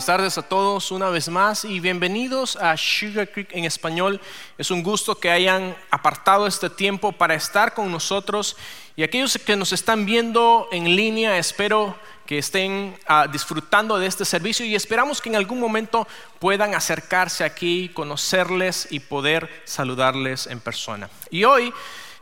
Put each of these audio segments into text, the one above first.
Buenas tardes a todos una vez más y bienvenidos a Sugar Creek en español. Es un gusto que hayan apartado este tiempo para estar con nosotros y aquellos que nos están viendo en línea, espero que estén ah, disfrutando de este servicio y esperamos que en algún momento puedan acercarse aquí, conocerles y poder saludarles en persona. Y hoy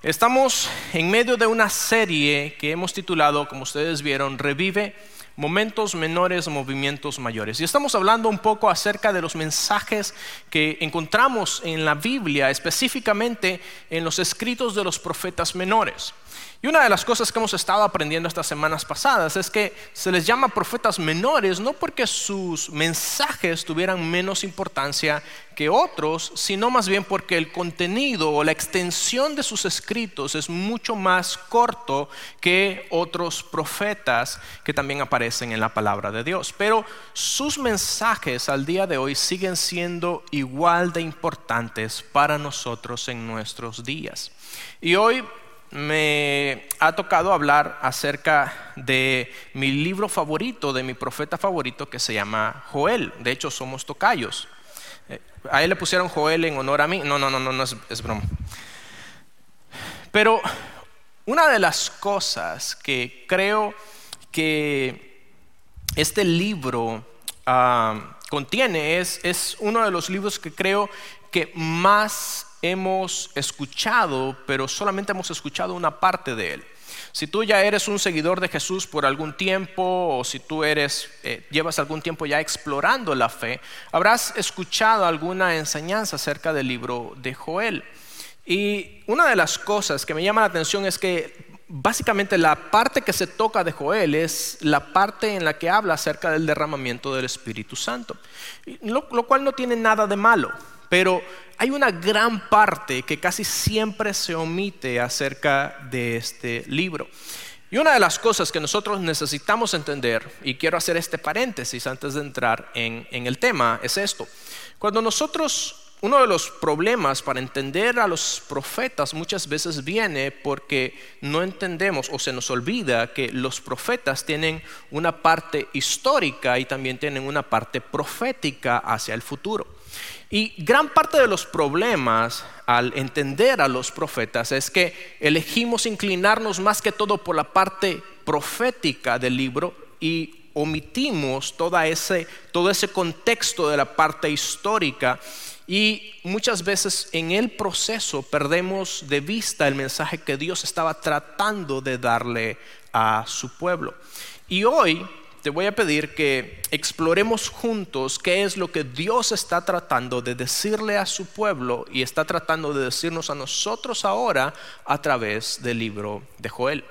estamos en medio de una serie que hemos titulado, como ustedes vieron, Revive momentos menores, movimientos mayores. Y estamos hablando un poco acerca de los mensajes que encontramos en la Biblia, específicamente en los escritos de los profetas menores. Y una de las cosas que hemos estado aprendiendo estas semanas pasadas es que se les llama profetas menores no porque sus mensajes tuvieran menos importancia que otros, sino más bien porque el contenido o la extensión de sus escritos es mucho más corto que otros profetas que también aparecen en la palabra de Dios. Pero sus mensajes al día de hoy siguen siendo igual de importantes para nosotros en nuestros días. Y hoy me ha tocado hablar acerca de mi libro favorito, de mi profeta favorito que se llama Joel. De hecho, somos tocayos. Eh, a él le pusieron Joel en honor a mí. No, no, no, no, no es, broma. Pero una de las cosas que creo que este libro ah, contiene es, es uno de los libros que creo que más hemos escuchado, pero solamente hemos escuchado una parte de él. Si tú ya eres un seguidor de Jesús por algún tiempo o si tú eres eh, llevas algún tiempo ya explorando la fe, habrás escuchado alguna enseñanza acerca del libro de Joel. Y una de las cosas que me llama la atención es que básicamente la parte que se toca de Joel es la parte en la que habla acerca del derramamiento del Espíritu Santo, lo cual no tiene nada de malo. Pero hay una gran parte que casi siempre se omite acerca de este libro. Y una de las cosas que nosotros necesitamos entender, y quiero hacer este paréntesis antes de entrar en, el tema, es esto. Cuando nosotros uno de los problemas para entender a los profetas muchas veces viene porque no entendemos o se nos olvida que los profetas tienen una parte histórica y también tienen una parte profética hacia el futuro. Y gran parte de los problemas al entender a los profetas es que elegimos inclinarnos más que todo por la parte profética del libro y omitimos toda ese, todo ese contexto de la parte histórica y muchas veces en el proceso perdemos de vista el mensaje que Dios estaba tratando de darle a su pueblo. Y hoy te voy a pedir que exploremos juntos qué es lo que Dios está tratando de decirle a su pueblo y está tratando de decirnos a nosotros ahora a través del libro de Joel.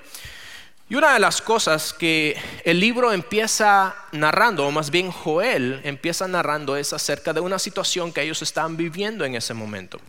Y una de las cosas que el libro empieza narrando, o más bien Joel empieza narrando, es acerca de una situación que ellos estaban viviendo en ese momento.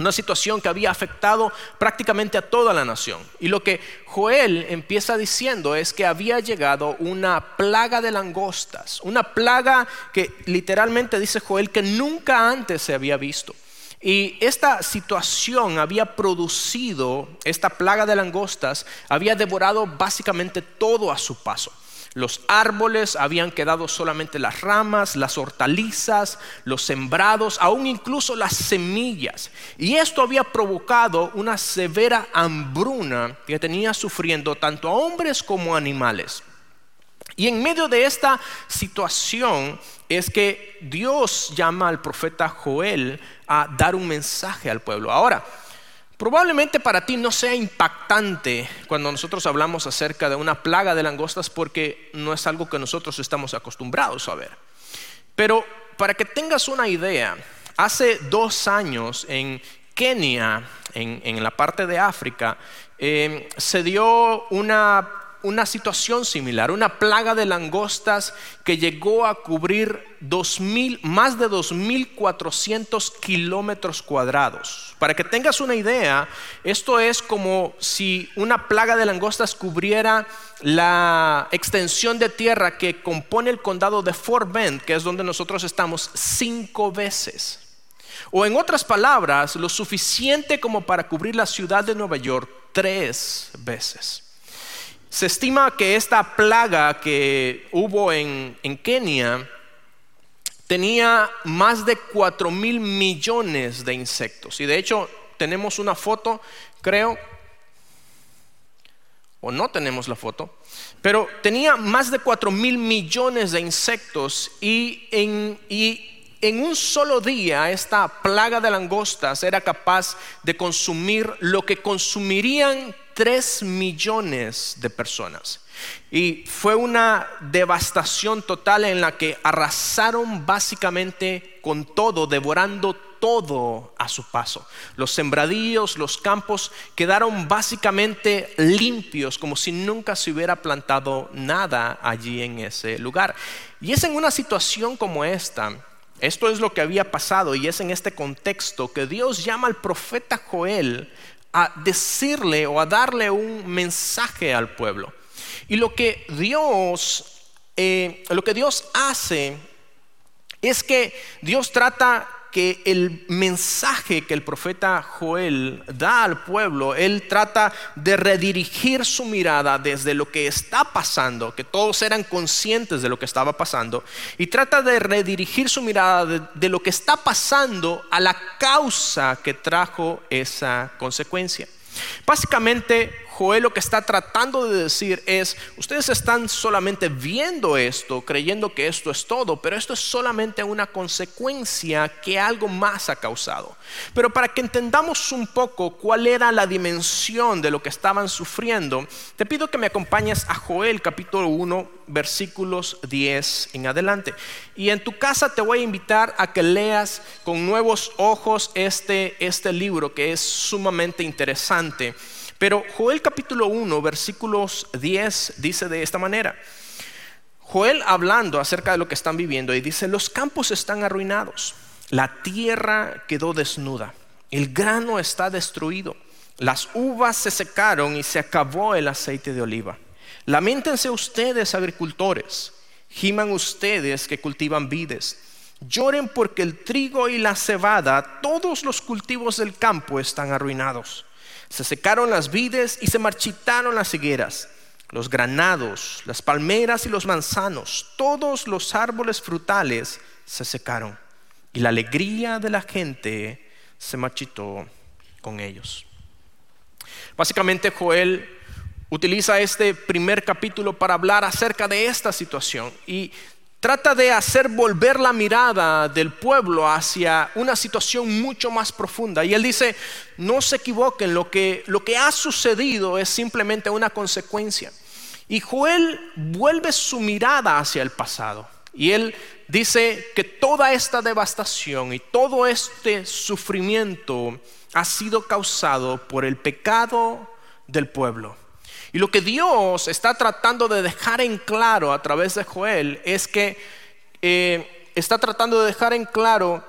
Una situación que había afectado prácticamente a toda la nación. Y lo que Joel empieza diciendo es que había llegado una plaga de langostas, una plaga que literalmente dice Joel que nunca antes se había visto. Y esta situación había producido, esta plaga de langostas había devorado básicamente todo a su paso. Los árboles habían quedado solamente las ramas, las hortalizas, los sembrados, aún incluso las semillas. Y esto había provocado una severa hambruna que tenía sufriendo tanto a hombres como a animales. Y en medio de esta situación es que Dios llama al profeta Joel a dar un mensaje al pueblo. Ahora, Probablemente para ti no sea impactante cuando nosotros hablamos acerca de una plaga de langostas porque no es algo que nosotros estamos acostumbrados a ver. Pero para que tengas una idea, hace dos años en Kenia, en, la parte de África, eh, se dio una una situación similar, una plaga de langostas que llegó a cubrir más de 2.400 kilómetros cuadrados. Para que tengas una idea, esto es como si una plaga de langostas cubriera la extensión de tierra que compone el condado de Fort Bend, que es donde nosotros estamos, cinco veces. O en otras palabras, lo suficiente como para cubrir la ciudad de Nueva York tres veces. Se estima que esta plaga que hubo en, Kenia tenía más de 4 mil millones de insectos. Y de hecho tenemos una foto, creo, o no tenemos la foto, pero tenía más de 4 mil millones de insectos y en, y en un solo día esta plaga de langostas era capaz de consumir lo que consumirían 3 millones de personas. Y fue una devastación total en la que arrasaron básicamente con todo, devorando todo a su paso. Los sembradíos, los campos quedaron básicamente limpios, como si nunca se hubiera plantado nada allí en ese lugar. Y es en una situación como esta, esto es lo que había pasado y es en este contexto que Dios llama al profeta Joel a decirle o a darle un mensaje al pueblo. Y lo que Dios, eh, lo que Dios hace es que Dios trata que el mensaje que el profeta Joel da al pueblo, él trata de redirigir su mirada desde lo que está pasando, que todos eran conscientes de lo que estaba pasando, y trata de redirigir su mirada de, lo que está pasando a la causa que trajo esa consecuencia. Básicamente, Joel lo que está tratando de decir es, ustedes están solamente viendo esto, creyendo que esto es todo, pero esto es solamente una consecuencia que algo más ha causado. Pero para que entendamos un poco cuál era la dimensión de lo que estaban sufriendo, te pido que me acompañes a Joel capítulo 1, versículos 10 en adelante. Y en tu casa te voy a invitar a que leas con nuevos ojos este, este libro que es sumamente interesante. Pero Joel capítulo 1, versículos 10 dice de esta manera. Joel hablando acerca de lo que están viviendo y dice, los campos están arruinados, la tierra quedó desnuda, el grano está destruido, las uvas se secaron y se acabó el aceite de oliva. Lamentense ustedes agricultores, giman ustedes que cultivan vides, lloren porque el trigo y la cebada, todos los cultivos del campo están arruinados. Se secaron las vides y se marchitaron las higueras, los granados, las palmeras y los manzanos, todos los árboles frutales se secaron. Y la alegría de la gente se marchitó con ellos. Básicamente Joel utiliza este primer capítulo para hablar acerca de esta situación y trata de hacer volver la mirada del pueblo hacia una situación mucho más profunda. Y él dice, no se equivoquen, lo que, lo que ha sucedido es simplemente una consecuencia. Y Joel vuelve su mirada hacia el pasado. Y él dice que toda esta devastación y todo este sufrimiento ha sido causado por el pecado del pueblo. Y lo que Dios está tratando de dejar en claro a través de Joel es que eh, está tratando de dejar en claro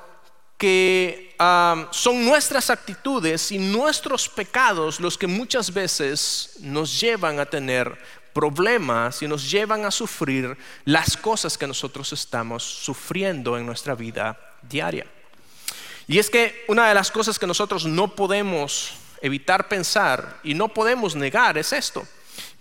que ah, son nuestras actitudes y nuestros pecados los que muchas veces nos llevan a tener problemas y nos llevan a sufrir las cosas que nosotros estamos sufriendo en nuestra vida diaria. Y es que una de las cosas que nosotros no podemos evitar pensar y no podemos negar es esto,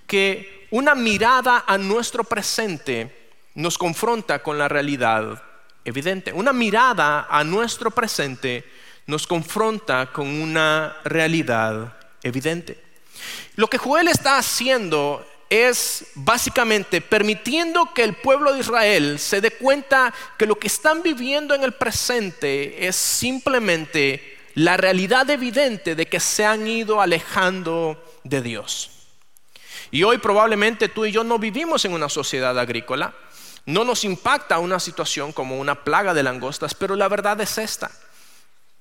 que una mirada a nuestro presente nos confronta con la realidad evidente. Una mirada a nuestro presente nos confronta con una realidad evidente. Lo que Joel está haciendo es básicamente permitiendo que el pueblo de Israel se dé cuenta que lo que están viviendo en el presente es simplemente la realidad evidente de que se han ido alejando de Dios. Y hoy probablemente tú y yo no vivimos en una sociedad agrícola, no nos impacta una situación como una plaga de langostas, pero la verdad es esta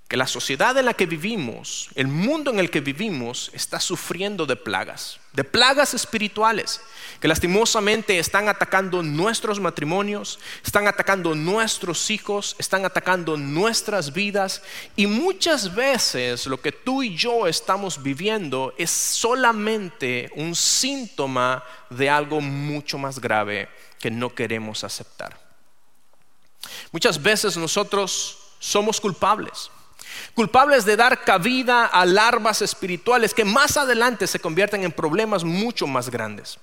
que la sociedad en la que vivimos, el mundo en el que vivimos, está sufriendo de plagas, de plagas espirituales, que lastimosamente están atacando nuestros matrimonios, están atacando nuestros hijos, están atacando nuestras vidas y muchas veces lo que tú y yo estamos viviendo es solamente un síntoma de algo mucho más grave que no queremos aceptar. Muchas veces nosotros somos culpables culpables de dar cabida a larvas espirituales que más adelante se convierten en problemas mucho más grandes.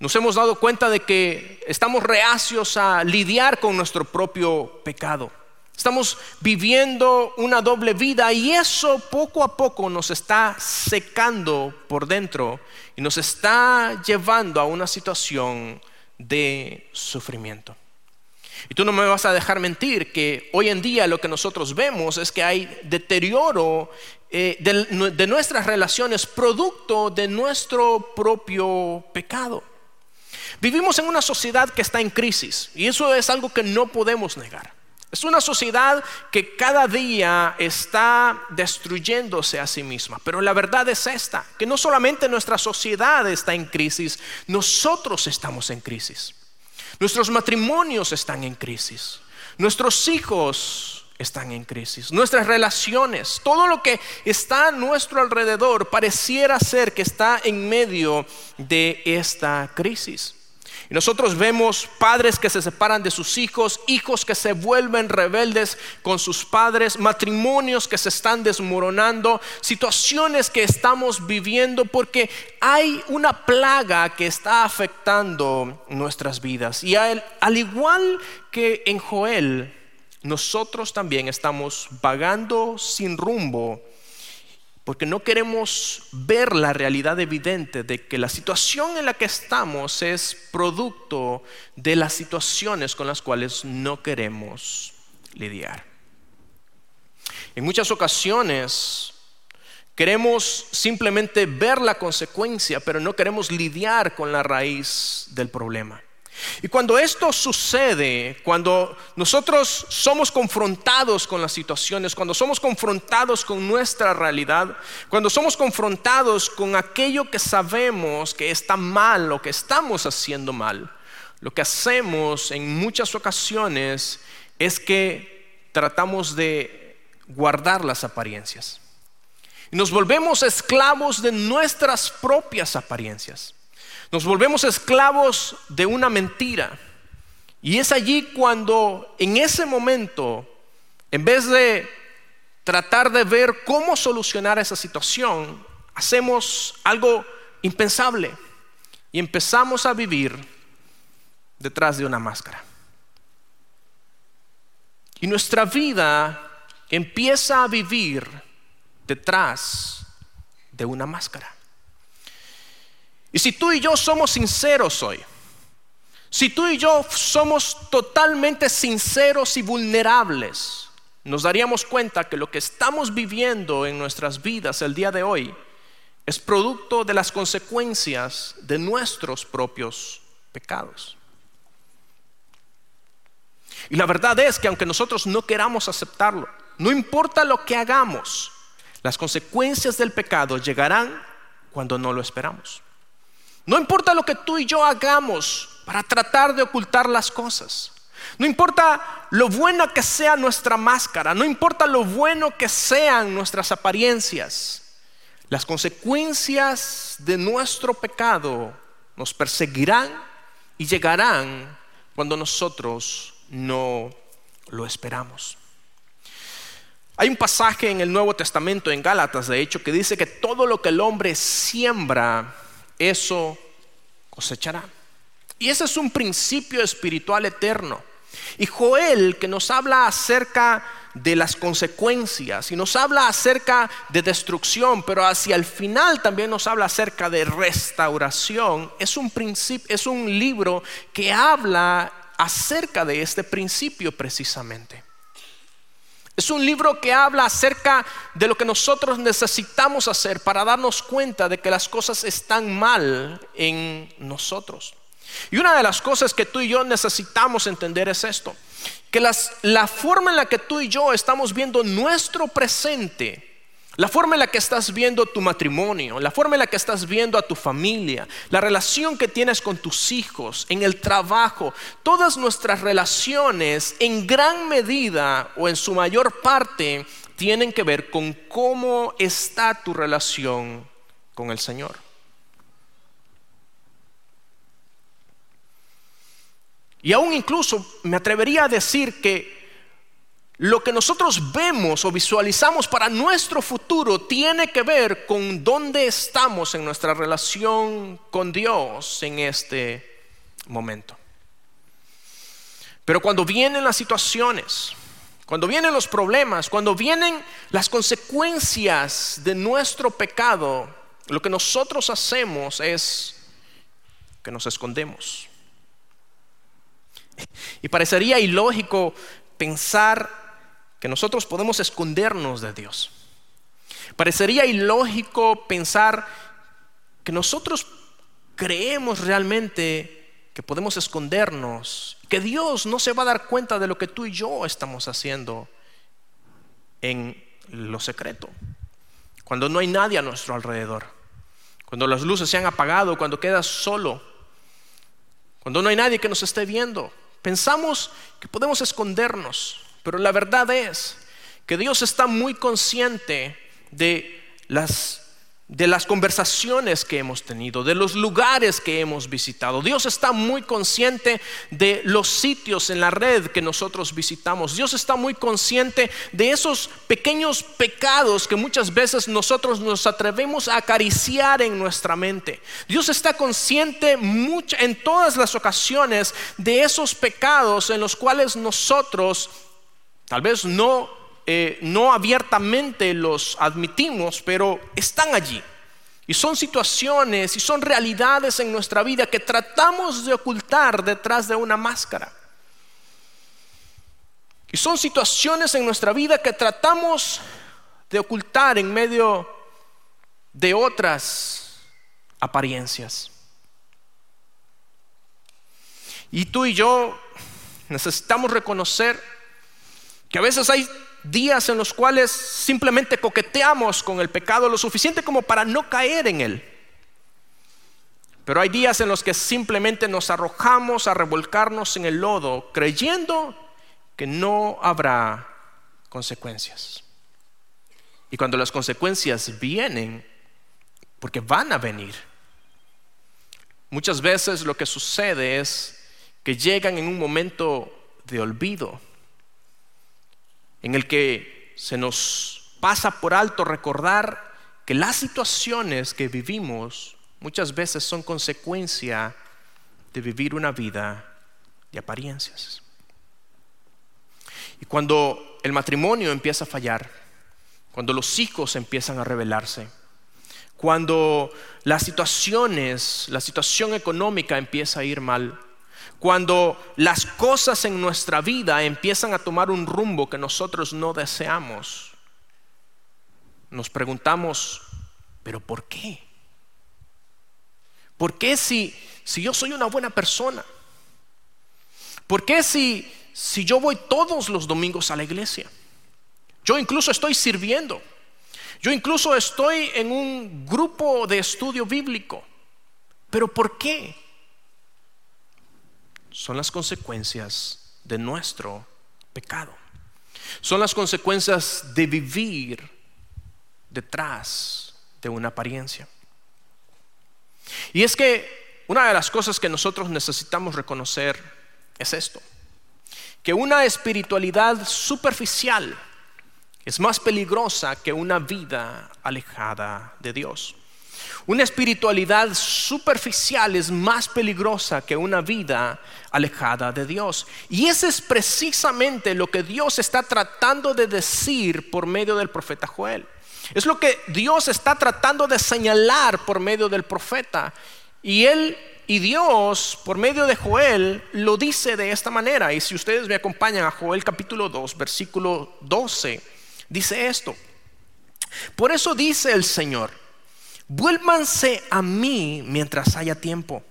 Nos hemos dado cuenta de que estamos reacios a lidiar con nuestro propio pecado. Estamos viviendo una doble vida y eso poco a poco nos está secando por dentro y nos está llevando a una situación de sufrimiento. Y tú no me vas a dejar mentir que hoy en día lo que nosotros vemos es que hay deterioro eh, de nuestras relaciones producto de nuestro propio pecado. Vivimos en una sociedad que está en crisis y eso es algo que no podemos negar. Es una sociedad que cada día está destruyéndose a sí misma. Pero la verdad es esta, que no solamente nuestra sociedad está en crisis, nosotros estamos en crisis. Nuestros matrimonios están en crisis. Nuestros hijos están en crisis. Nuestras relaciones, todo lo que está a nuestro alrededor pareciera ser que está en medio de esta crisis. Y nosotros vemos padres que se separan de sus hijos, hijos que se vuelven rebeldes con sus padres, matrimonios que se están desmoronando, situaciones que estamos viviendo porque hay una plaga que está afectando nuestras vidas. Y al, al igual que en Joel, nosotros también estamos vagando sin rumbo porque no queremos ver la realidad evidente de que la situación en la que estamos es producto de las situaciones con las cuales no queremos lidiar. En muchas ocasiones queremos simplemente ver la consecuencia, pero no queremos lidiar con la raíz del problema. Y cuando esto sucede, cuando nosotros somos confrontados con las situaciones, cuando somos confrontados con nuestra realidad, cuando somos confrontados con aquello que sabemos que está mal o que estamos haciendo mal, lo que hacemos en muchas ocasiones es que tratamos de guardar las apariencias. Y nos volvemos esclavos de nuestras propias apariencias. Nos volvemos esclavos de una mentira. Y es allí cuando en ese momento, en vez de tratar de ver cómo solucionar esa situación, hacemos algo impensable y empezamos a vivir detrás de una máscara. Y nuestra vida empieza a vivir detrás de una máscara. Y si tú y yo somos sinceros hoy, si tú y yo somos totalmente sinceros y vulnerables, nos daríamos cuenta que lo que estamos viviendo en nuestras vidas el día de hoy es producto de las consecuencias de nuestros propios pecados. Y la verdad es que aunque nosotros no queramos aceptarlo, no importa lo que hagamos, las consecuencias del pecado llegarán cuando no lo esperamos. No importa lo que tú y yo hagamos para tratar de ocultar las cosas. No importa lo buena que sea nuestra máscara, no importa lo bueno que sean nuestras apariencias. Las consecuencias de nuestro pecado nos perseguirán y llegarán cuando nosotros no lo esperamos. Hay un pasaje en el Nuevo Testamento, en Gálatas, de hecho, que dice que todo lo que el hombre siembra, eso cosechará. Y ese es un principio espiritual eterno. Y Joel, que nos habla acerca de las consecuencias y nos habla acerca de destrucción, pero hacia el final también nos habla acerca de restauración, es un, principio, es un libro que habla acerca de este principio precisamente. Es un libro que habla acerca de lo que nosotros necesitamos hacer para darnos cuenta de que las cosas están mal en nosotros. Y una de las cosas que tú y yo necesitamos entender es esto, que la forma en la que tú y yo estamos viendo nuestro presente la forma en la que estás viendo tu matrimonio, la forma en la que estás viendo a tu familia, la relación que tienes con tus hijos, en el trabajo, todas nuestras relaciones en gran medida o en su mayor parte tienen que ver con cómo está tu relación con el Señor. Y aún incluso me atrevería a decir que lo que nosotros vemos o visualizamos para nuestro futuro tiene que ver con dónde estamos en nuestra relación con Dios en este momento. Pero cuando vienen las situaciones, cuando vienen los problemas, cuando vienen las consecuencias de nuestro pecado, lo que nosotros hacemos es que nos escondemos. Y parecería ilógico pensar que nosotros podemos escondernos de Dios. Parecería ilógico pensar que nosotros creemos realmente que podemos escondernos, que Dios no se va a dar cuenta de lo que tú y yo estamos haciendo en lo secreto, cuando no hay nadie a nuestro alrededor, cuando las luces se han apagado, cuando quedas solo, cuando no hay nadie que nos esté viendo. Pensamos que podemos escondernos, pero la verdad es que Dios está muy consciente de las de las conversaciones que hemos tenido, de los lugares que hemos visitado. Dios está muy consciente de los sitios en la red que nosotros visitamos. Dios está muy consciente de esos pequeños pecados que muchas veces nosotros nos atrevemos a acariciar en nuestra mente. Dios está consciente en todas las ocasiones de esos pecados en los cuales nosotros Tal vez no, eh, no abiertamente los admitimos, pero están allí. Y son situaciones y son realidades en nuestra vida que tratamos de ocultar detrás de una máscara. Y son situaciones en nuestra vida que tratamos de ocultar en medio de otras apariencias. Y tú y yo necesitamos reconocer que a veces hay días en los cuales simplemente coqueteamos con el pecado lo suficiente como para no caer en él. Pero hay días en los que simplemente nos arrojamos a revolcarnos en el lodo creyendo que no habrá consecuencias. Y cuando las consecuencias vienen, porque van a venir, muchas veces lo que sucede es que llegan en un momento de olvido en el que se nos pasa por alto recordar que las situaciones que vivimos muchas veces son consecuencia de vivir una vida de apariencias. Y cuando el matrimonio empieza a fallar, cuando los hijos empiezan a rebelarse, cuando las situaciones, la situación económica empieza a ir mal, cuando las cosas en nuestra vida empiezan a tomar un rumbo que nosotros no deseamos, nos preguntamos, ¿pero por qué? ¿Por qué si, si yo soy una buena persona? ¿Por qué si, si yo voy todos los domingos a la iglesia? Yo incluso estoy sirviendo. Yo incluso estoy en un grupo de estudio bíblico. ¿Pero por qué? Son las consecuencias de nuestro pecado. Son las consecuencias de vivir detrás de una apariencia. Y es que una de las cosas que nosotros necesitamos reconocer es esto, que una espiritualidad superficial es más peligrosa que una vida alejada de Dios. Una espiritualidad superficial es más peligrosa que una vida alejada de Dios. Y eso es precisamente lo que Dios está tratando de decir por medio del profeta Joel. Es lo que Dios está tratando de señalar por medio del profeta. Y él y Dios, por medio de Joel, lo dice de esta manera. Y si ustedes me acompañan a Joel capítulo 2, versículo 12, dice esto. Por eso dice el Señor Vuélvanse a mí mientras haya tiempo.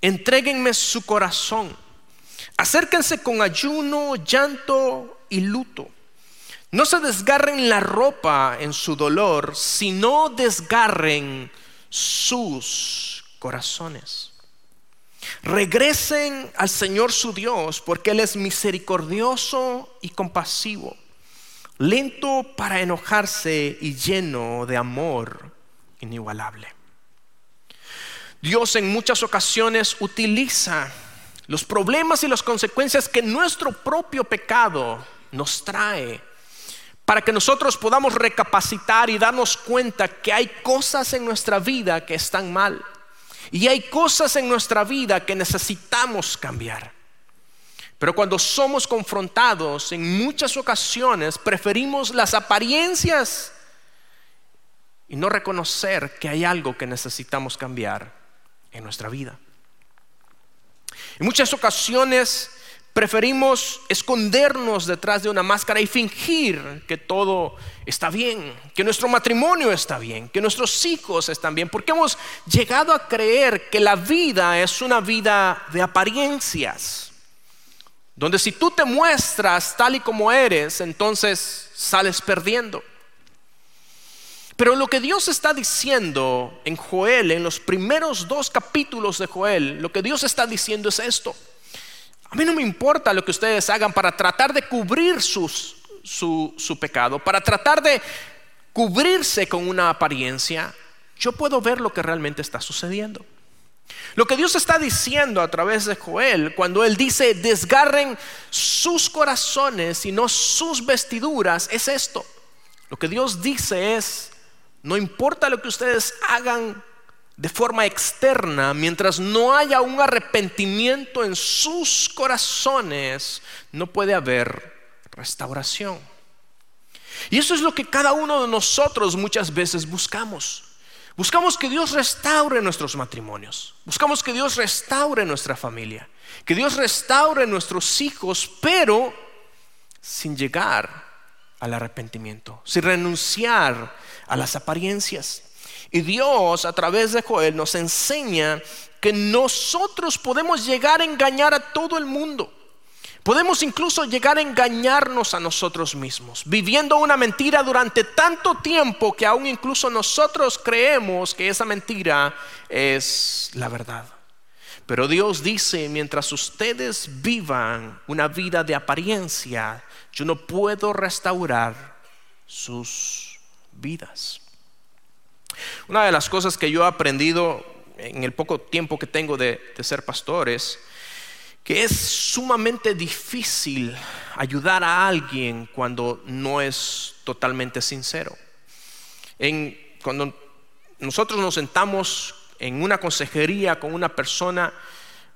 Entréguenme su corazón. Acérquense con ayuno, llanto y luto. No se desgarren la ropa en su dolor, sino desgarren sus corazones. Regresen al Señor su Dios, porque Él es misericordioso y compasivo, lento para enojarse y lleno de amor inigualable. Dios en muchas ocasiones utiliza los problemas y las consecuencias que nuestro propio pecado nos trae para que nosotros podamos recapacitar y darnos cuenta que hay cosas en nuestra vida que están mal y hay cosas en nuestra vida que necesitamos cambiar. Pero cuando somos confrontados, en muchas ocasiones preferimos las apariencias y no reconocer que hay algo que necesitamos cambiar en nuestra vida. En muchas ocasiones preferimos escondernos detrás de una máscara y fingir que todo está bien, que nuestro matrimonio está bien, que nuestros hijos están bien, porque hemos llegado a creer que la vida es una vida de apariencias donde si tú te muestras tal y como eres, entonces sales perdiendo. Pero lo que Dios está diciendo en Joel, en los primeros dos capítulos de Joel, lo que Dios está diciendo es esto. A mí no me importa lo que ustedes hagan para tratar de cubrir su, su pecado, para tratar de cubrirse con una apariencia. Yo puedo ver lo que realmente está sucediendo. Lo que Dios está diciendo a través de Joel, cuando Él dice, desgarren sus corazones y no sus vestiduras, es esto. Lo que Dios dice es, no importa lo que ustedes hagan de forma externa, mientras no haya un arrepentimiento en sus corazones, no puede haber restauración. Y eso es lo que cada uno de nosotros muchas veces buscamos. Buscamos que Dios restaure nuestros matrimonios. Buscamos que Dios restaure nuestra familia. Que Dios restaure nuestros hijos, pero sin llegar al arrepentimiento, sin renunciar a las apariencias. Y Dios a través de Joel nos enseña que nosotros podemos llegar a engañar a todo el mundo. Podemos incluso llegar a engañarnos a nosotros mismos, viviendo una mentira durante tanto tiempo que aún incluso nosotros creemos que esa mentira es la verdad. Pero Dios dice, mientras ustedes vivan una vida de apariencia, yo no puedo restaurar sus vidas. Una de las cosas que yo he aprendido en el poco tiempo que tengo de, ser pastor es que es sumamente difícil ayudar a alguien cuando no es totalmente sincero. cuando nosotros nos sentamos en una consejería con una persona,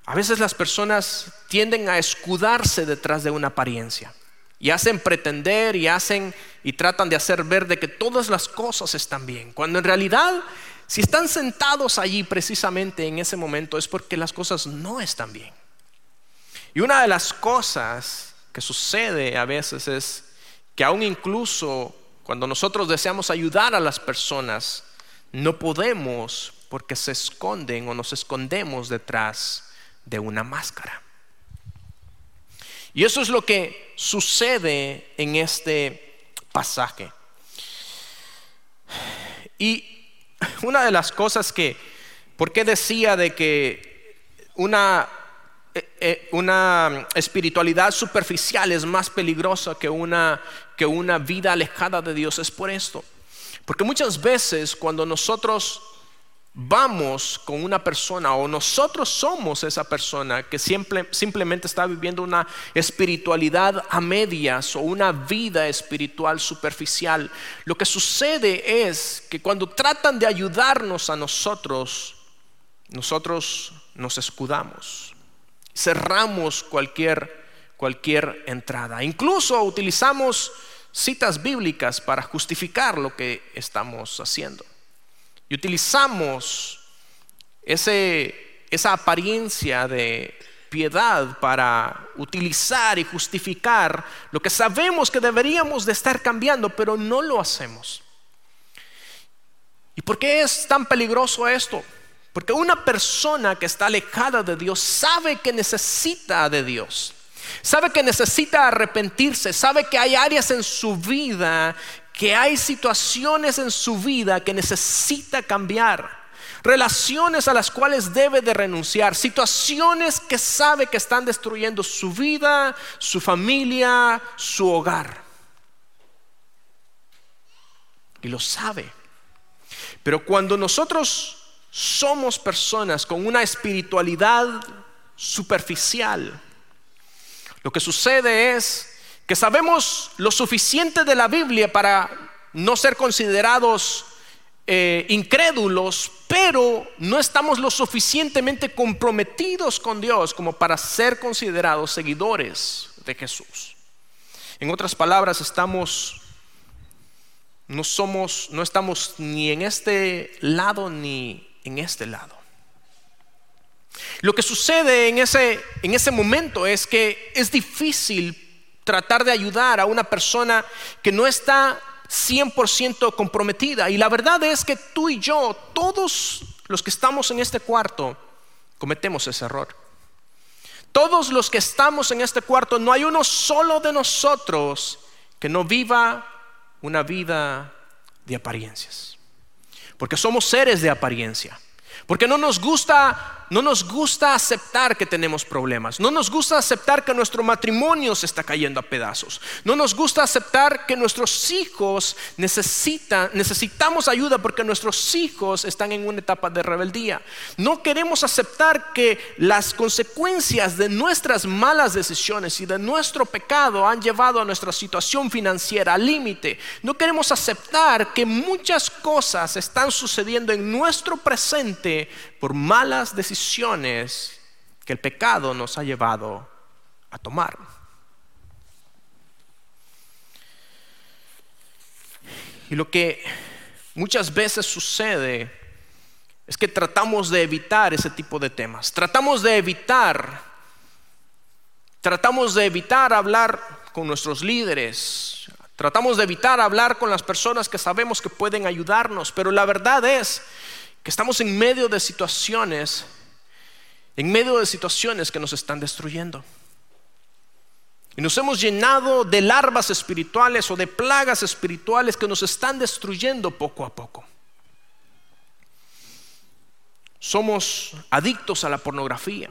a veces las personas tienden a escudarse detrás de una apariencia y hacen pretender y hacen y tratan de hacer ver de que todas las cosas están bien, cuando en realidad si están sentados allí precisamente en ese momento es porque las cosas no están bien. Y una de las cosas que sucede a veces es que aún incluso cuando nosotros deseamos ayudar a las personas, no podemos porque se esconden o nos escondemos detrás de una máscara. Y eso es lo que sucede en este pasaje. Y una de las cosas que, ¿por qué decía de que una eh, eh, una espiritualidad superficial es más peligrosa que una, que una vida alejada de Dios es por esto. Porque muchas veces cuando nosotros vamos con una persona o nosotros somos esa persona que simplemente está viviendo una espiritualidad a medias o una vida espiritual superficial, lo que sucede es que cuando tratan de ayudarnos a nosotros, nosotros nos escudamos cerramos cualquier, cualquier entrada. Incluso utilizamos citas bíblicas para justificar lo que estamos haciendo. Y utilizamos ese, esa apariencia de piedad para utilizar y justificar lo que sabemos que deberíamos de estar cambiando, pero no lo hacemos. ¿Y por qué es tan peligroso esto? Porque una persona que está alejada de Dios sabe que necesita de Dios. Sabe que necesita arrepentirse. Sabe que hay áreas en su vida, que hay situaciones en su vida que necesita cambiar. Relaciones a las cuales debe de renunciar. Situaciones que sabe que están destruyendo su vida, su familia, su hogar. Y lo sabe. Pero cuando nosotros somos personas con una espiritualidad superficial. Lo que sucede es sabemos lo suficiente de la Biblia para no ser considerados eh, incrédulos, pero no estamos lo suficientemente comprometidos con Dios como para ser considerados seguidores de Jesús. En otras palabras, estamos no somos no estamos ni en este lado ni en este lado. Lo que sucede en ese en ese momento es que es difícil tratar de ayudar a una persona que no está 100% comprometida. Y la verdad es que tú y yo, todos los que estamos en este cuarto, cometemos ese error. Todos los que estamos en este cuarto, no hay uno solo de nosotros que no viva una vida de apariencias. Porque somos seres de apariencia. Porque no nos gusta no nos gusta aceptar que tenemos problemas. No nos gusta aceptar que nuestro matrimonio se está cayendo a pedazos. No nos gusta aceptar que nuestros hijos necesitan, necesitamos ayuda porque nuestros hijos están en una etapa de rebeldía. No queremos aceptar que las consecuencias de nuestras malas decisiones y de nuestro pecado han llevado a nuestra situación financiera al límite. No queremos aceptar que muchas cosas están sucediendo en nuestro presente por malas decisiones que el pecado nos ha llevado a tomar. Y lo que muchas veces sucede es que tratamos de evitar ese tipo de temas. Tratamos de evitar, tratamos de evitar hablar con nuestros líderes. Tratamos de evitar hablar con las personas que sabemos que pueden ayudarnos. Pero la verdad es que estamos en medio de situaciones, en medio de situaciones que nos están destruyendo. Y nos hemos llenado de larvas espirituales o de plagas espirituales que nos están destruyendo poco a poco. Somos adictos a la pornografía.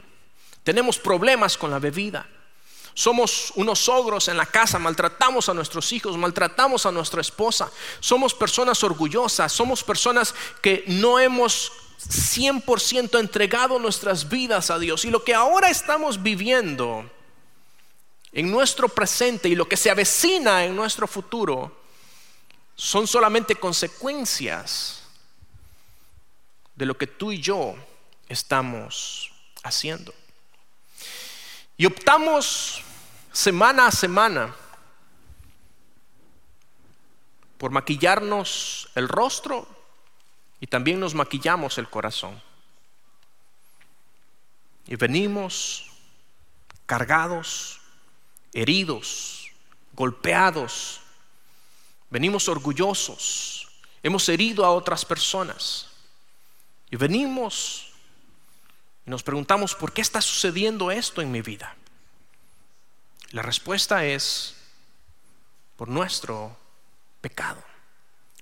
Tenemos problemas con la bebida. Somos unos ogros en la casa, maltratamos a nuestros hijos, maltratamos a nuestra esposa. Somos personas orgullosas, somos personas que no hemos 100% entregado nuestras vidas a Dios. Y lo que ahora estamos viviendo en nuestro presente y lo que se avecina en nuestro futuro son solamente consecuencias de lo que tú y yo estamos haciendo. Y optamos semana a semana por maquillarnos el rostro y también nos maquillamos el corazón. Y venimos cargados, heridos, golpeados, venimos orgullosos, hemos herido a otras personas. Y venimos y nos preguntamos, ¿por qué está sucediendo esto en mi vida? La respuesta es por nuestro pecado,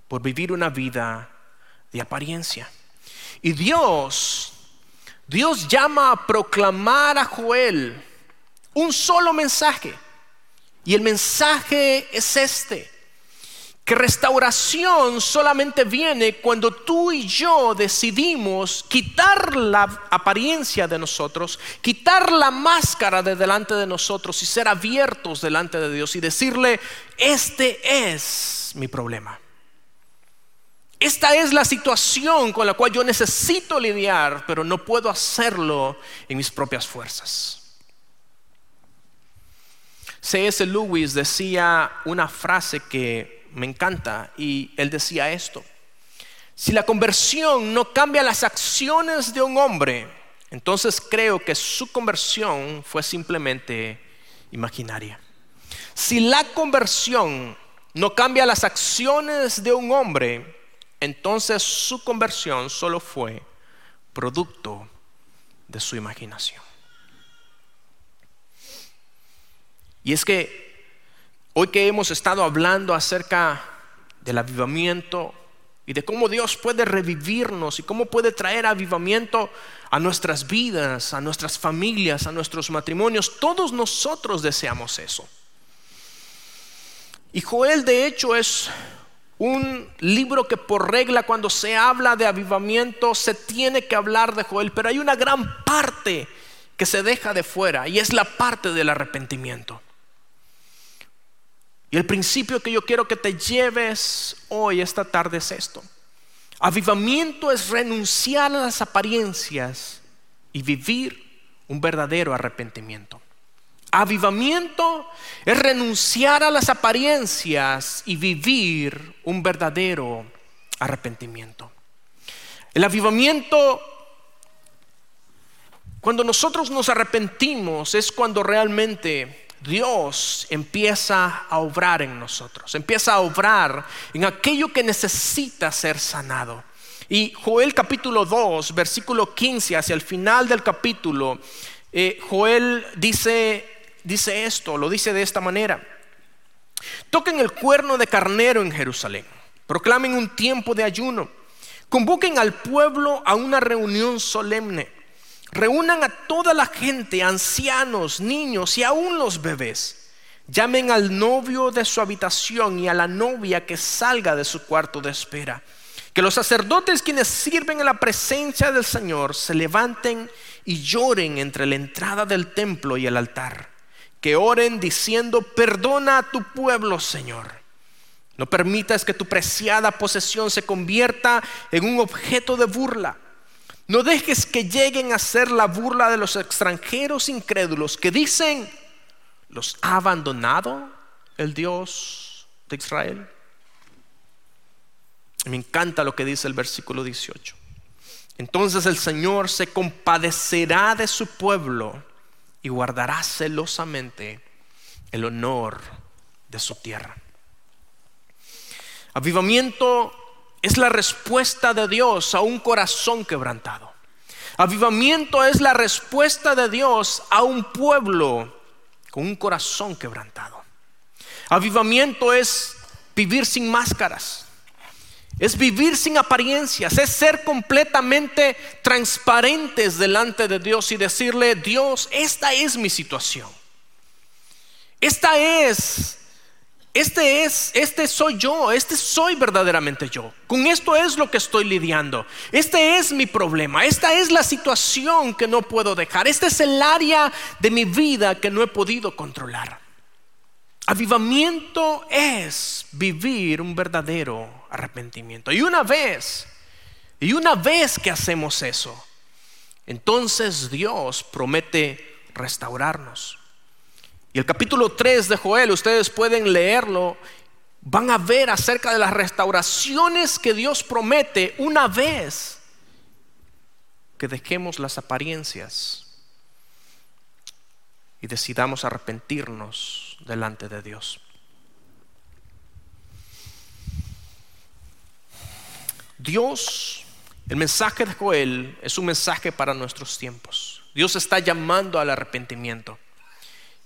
por vivir una vida de apariencia. Y Dios, Dios llama a proclamar a Joel un solo mensaje. Y el mensaje es este que restauración solamente viene cuando tú y yo decidimos quitar la apariencia de nosotros, quitar la máscara de delante de nosotros y ser abiertos delante de Dios y decirle, este es mi problema. Esta es la situación con la cual yo necesito lidiar, pero no puedo hacerlo en mis propias fuerzas. C.S. Lewis decía una frase que me encanta, y él decía esto, si la conversión no cambia las acciones de un hombre, entonces creo que su conversión fue simplemente imaginaria. Si la conversión no cambia las acciones de un hombre, entonces su conversión solo fue producto de su imaginación. Y es que Hoy que hemos estado hablando acerca del avivamiento y de cómo Dios puede revivirnos y cómo puede traer avivamiento a nuestras vidas, a nuestras familias, a nuestros matrimonios, todos nosotros deseamos eso. Y Joel de hecho es un libro que por regla cuando se habla de avivamiento se tiene que hablar de Joel, pero hay una gran parte que se deja de fuera y es la parte del arrepentimiento. Y el principio que yo quiero que te lleves hoy, esta tarde, es esto. Avivamiento es renunciar a las apariencias y vivir un verdadero arrepentimiento. Avivamiento es renunciar a las apariencias y vivir un verdadero arrepentimiento. El avivamiento, cuando nosotros nos arrepentimos, es cuando realmente Dios empieza a obrar en nosotros, empieza a obrar en aquello que necesita ser sanado. Y Joel capítulo 2, versículo 15, hacia el final del capítulo, eh, Joel dice, dice esto, lo dice de esta manera. Toquen el cuerno de carnero en Jerusalén, proclamen un tiempo de ayuno, convoquen al pueblo a una reunión solemne Reúnan a toda la gente, ancianos, niños y aún los bebés. Llamen al novio de su habitación y a la novia que salga de su cuarto de espera. Que los sacerdotes quienes sirven en la presencia del Señor se levanten y lloren entre la entrada del templo y el altar. Que oren diciendo, perdona a tu pueblo, Señor. No permitas que tu preciada posesión se convierta en un objeto de burla no dejes que lleguen a ser la burla de los extranjeros incrédulos que dicen, ¿los ha abandonado el Dios de Israel? Me encanta lo que dice el versículo 18. Entonces el Señor se compadecerá de su pueblo y guardará celosamente el honor de su tierra. Avivamiento es la respuesta de Dios a un corazón quebrantado. Avivamiento es la respuesta de Dios a un pueblo con un corazón quebrantado. Avivamiento es vivir sin máscaras. Es vivir sin apariencias, es ser completamente transparentes delante de Dios y decirle, Dios, esta es mi situación. Esta es este es, este soy yo, este soy verdaderamente yo. Con esto es lo que estoy lidiando. Este es mi problema, esta es la situación que no puedo dejar. Este es el área de mi vida que no he podido controlar. Avivamiento es vivir un verdadero arrepentimiento. Y una vez, y una vez que hacemos eso, entonces Dios promete restaurarnos. Y el capítulo 3 de Joel, ustedes pueden leerlo, van a ver acerca de las restauraciones que Dios promete una vez que dejemos las apariencias y decidamos arrepentirnos delante de Dios. Dios, el mensaje de Joel es un mensaje para nuestros tiempos. Dios está llamando al arrepentimiento.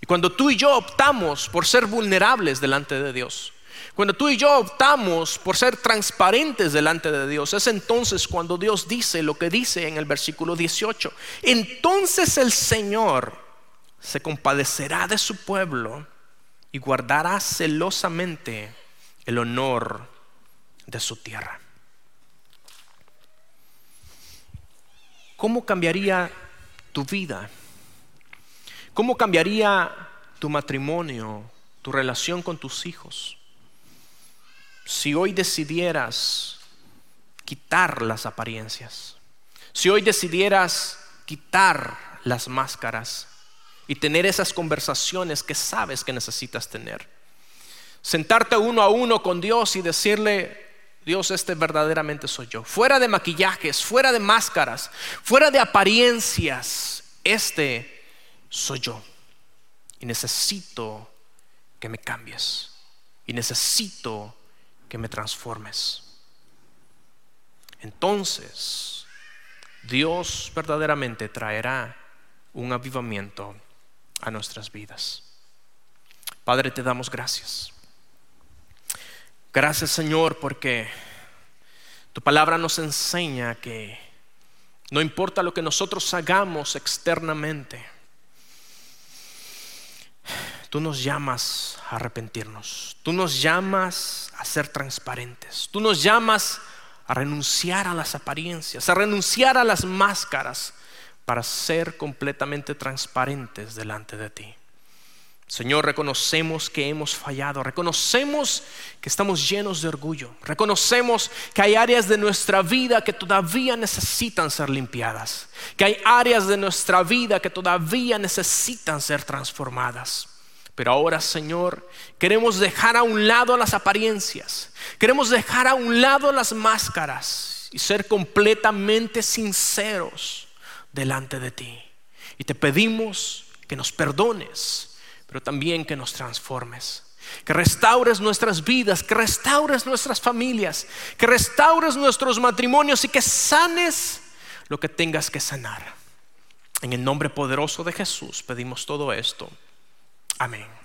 Y cuando tú y yo optamos por ser vulnerables delante de Dios, cuando tú y yo optamos por ser transparentes delante de Dios, es entonces cuando Dios dice lo que dice en el versículo 18. Entonces el Señor se compadecerá de su pueblo y guardará celosamente el honor de su tierra. ¿Cómo cambiaría tu vida? ¿Cómo cambiaría tu matrimonio, tu relación con tus hijos? Si hoy decidieras quitar las apariencias, si hoy decidieras quitar las máscaras y tener esas conversaciones que sabes que necesitas tener, sentarte uno a uno con Dios y decirle, Dios, este verdaderamente soy yo. Fuera de maquillajes, fuera de máscaras, fuera de apariencias, este soy yo. Y necesito que me cambies. Y necesito que me transformes. Entonces, Dios verdaderamente traerá un avivamiento a nuestras vidas. Padre, te damos gracias. Gracias Señor porque tu palabra nos enseña que no importa lo que nosotros hagamos externamente, Tú nos llamas a arrepentirnos. Tú nos llamas a ser transparentes. Tú nos llamas a renunciar a las apariencias, a renunciar a las máscaras para ser completamente transparentes delante de ti. Señor, reconocemos que hemos fallado, reconocemos que estamos llenos de orgullo, reconocemos que hay áreas de nuestra vida que todavía necesitan ser limpiadas, que hay áreas de nuestra vida que todavía necesitan ser transformadas. Pero ahora, Señor, queremos dejar a un lado las apariencias, queremos dejar a un lado las máscaras y ser completamente sinceros delante de ti. Y te pedimos que nos perdones pero también que nos transformes. Que restaures nuestras vidas, que restaures nuestras familias, que restaures nuestros matrimonios y que sanes lo que tengas que sanar. En el nombre poderoso de Jesús pedimos todo esto. Amém.